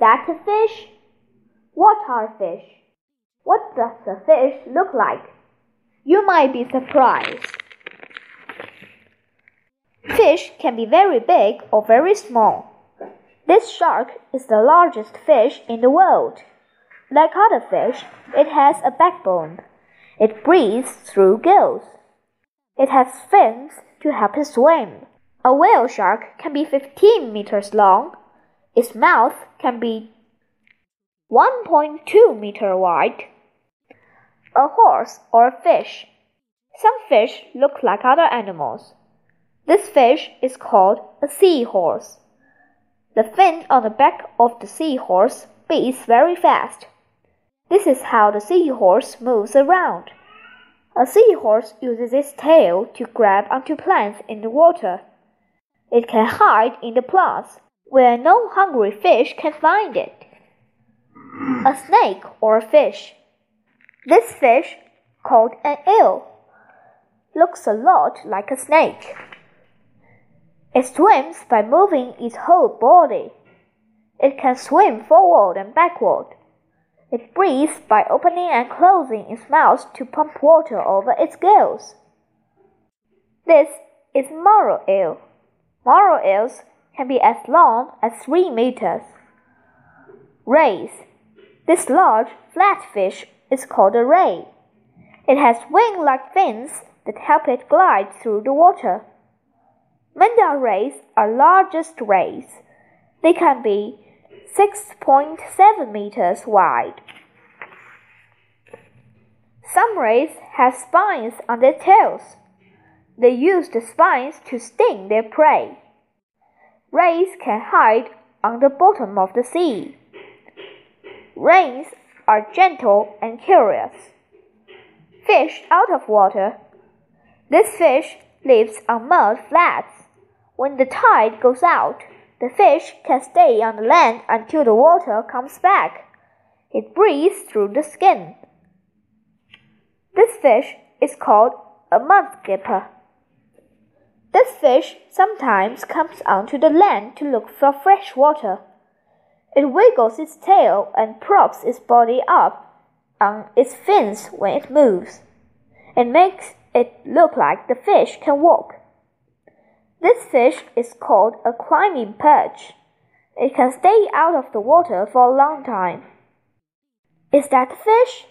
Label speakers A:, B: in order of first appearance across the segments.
A: that a fish? What are fish? What does a fish look like? You might be surprised. Fish can be very big or very small. This shark is the largest fish in the world. Like other fish, it has a backbone. It breathes through gills. It has fins to help it swim. A whale shark can be 15 meters long. Its mouth can be 1.2 meter wide. A horse or a fish. Some fish look like other animals. This fish is called a seahorse. The fin on the back of the seahorse beats very fast. This is how the seahorse moves around. A seahorse uses its tail to grab onto plants in the water. It can hide in the plants where no hungry fish can find it. A snake or a fish. This fish, called an eel, looks a lot like a snake. It swims by moving its whole body. It can swim forward and backward. It breathes by opening and closing its mouth to pump water over its gills. This is moray eel. Moray eels can be as long as three meters. Rays. This large, flat fish is called a ray. It has wing-like fins that help it glide through the water. Manta rays are largest rays. They can be 6.7 meters wide. Some rays have spines on their tails. They use the spines to sting their prey. Rays can hide on the bottom of the sea. Rays are gentle and curious. Fish out of water. This fish lives on mud flats. When the tide goes out, the fish can stay on the land until the water comes back. It breathes through the skin. This fish is called a mudskipper. This fish sometimes comes onto the land to look for fresh water. It wiggles its tail and props its body up on its fins when it moves. It makes it look like the fish can walk. This fish is called a climbing perch. It can stay out of the water for a long time. Is that a fish?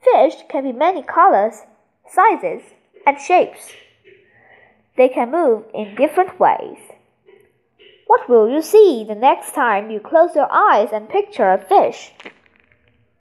A: Fish can be many colors, sizes, and shapes. They can move in different ways. What will you see the next time you close your eyes and picture a fish?